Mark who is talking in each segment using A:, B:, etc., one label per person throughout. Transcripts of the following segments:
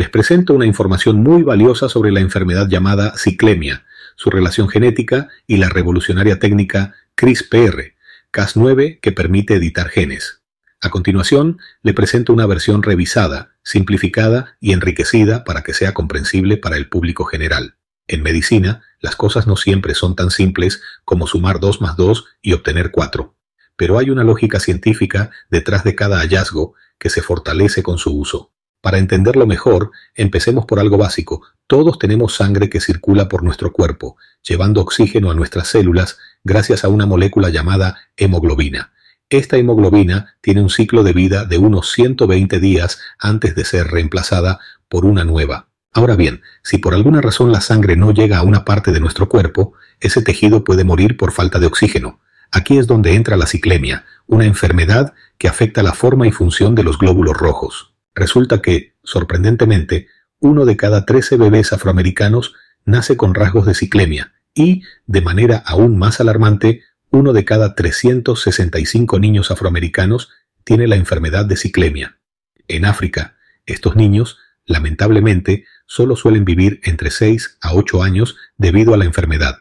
A: Les presento una información muy valiosa sobre la enfermedad llamada ciclemia, su relación genética y la revolucionaria técnica CRISPR, Cas9 que permite editar genes. A continuación, le presento una versión revisada, simplificada y enriquecida para que sea comprensible para el público general. En medicina, las cosas no siempre son tan simples como sumar 2 más 2 y obtener 4. Pero hay una lógica científica detrás de cada hallazgo que se fortalece con su uso. Para entenderlo mejor, empecemos por algo básico. Todos tenemos sangre que circula por nuestro cuerpo, llevando oxígeno a nuestras células gracias a una molécula llamada hemoglobina. Esta hemoglobina tiene un ciclo de vida de unos 120 días antes de ser reemplazada por una nueva. Ahora bien, si por alguna razón la sangre no llega a una parte de nuestro cuerpo, ese tejido puede morir por falta de oxígeno. Aquí es donde entra la ciclemia, una enfermedad que afecta la forma y función de los glóbulos rojos. Resulta que, sorprendentemente, uno de cada 13 bebés afroamericanos nace con rasgos de ciclemia y, de manera aún más alarmante, uno de cada 365 niños afroamericanos tiene la enfermedad de ciclemia. En África, estos niños, lamentablemente, solo suelen vivir entre 6 a 8 años debido a la enfermedad.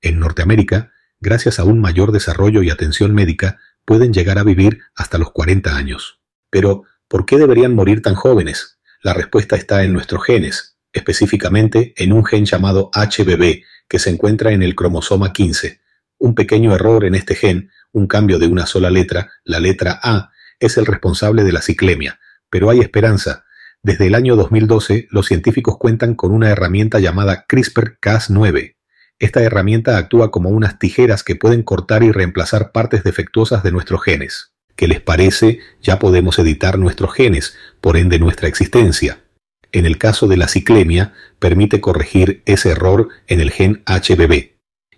A: En Norteamérica, gracias a un mayor desarrollo y atención médica, pueden llegar a vivir hasta los 40 años. Pero, ¿por qué deberían morir tan jóvenes? La respuesta está en nuestros genes, específicamente en un gen llamado HBB, que se encuentra en el cromosoma 15. Un pequeño error en este gen, un cambio de una sola letra, la letra A, es el responsable de la ciclemia, pero hay esperanza, desde el año 2012, los científicos cuentan con una herramienta llamada CRISPR-Cas9. Esta herramienta actúa como unas tijeras que pueden cortar y reemplazar partes defectuosas de nuestros genes. ¿Qué les parece? Ya podemos editar nuestros genes, por ende nuestra existencia. En el caso de la ciclemia, permite corregir ese error en el gen HBB.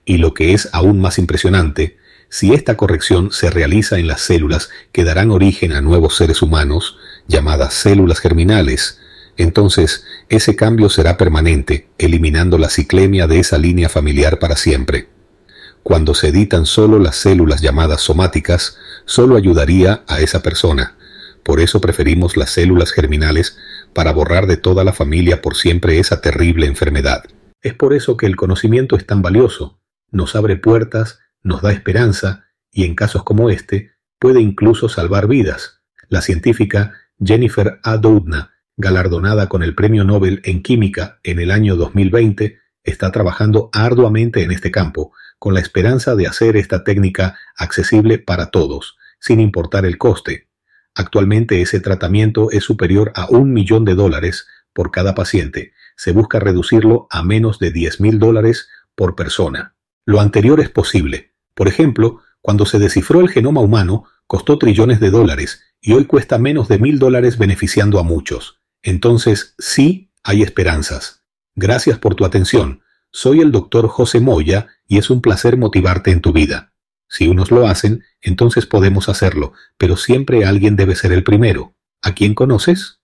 A: Y lo que es aún más impresionante, si esta corrección se realiza en las células que darán origen a nuevos seres humanos, llamadas células germinales, entonces ese cambio será permanente, eliminando la ciclemia de esa línea familiar para siempre. Cuando se editan solo las células llamadas somáticas, solo ayudaría a esa persona. Por eso preferimos las células germinales para borrar de toda la familia por siempre esa terrible enfermedad. Es por eso que el conocimiento es tan valioso. Nos abre puertas nos da esperanza y en casos como este puede incluso salvar vidas. La científica Jennifer A. Doudna, galardonada con el Premio Nobel en Química en el año 2020, está trabajando arduamente en este campo, con la esperanza de hacer esta técnica accesible para todos, sin importar el coste. Actualmente ese tratamiento es superior a un millón de dólares por cada paciente. Se busca reducirlo a menos de 10 mil dólares por persona. Lo anterior es posible, por ejemplo, cuando se descifró el genoma humano, costó trillones de dólares y hoy cuesta menos de mil dólares beneficiando a muchos. Entonces, sí, hay esperanzas. Gracias por tu atención. Soy el doctor José Moya y es un placer motivarte en tu vida. Si unos lo hacen, entonces podemos hacerlo, pero siempre alguien debe ser el primero. ¿A quién conoces?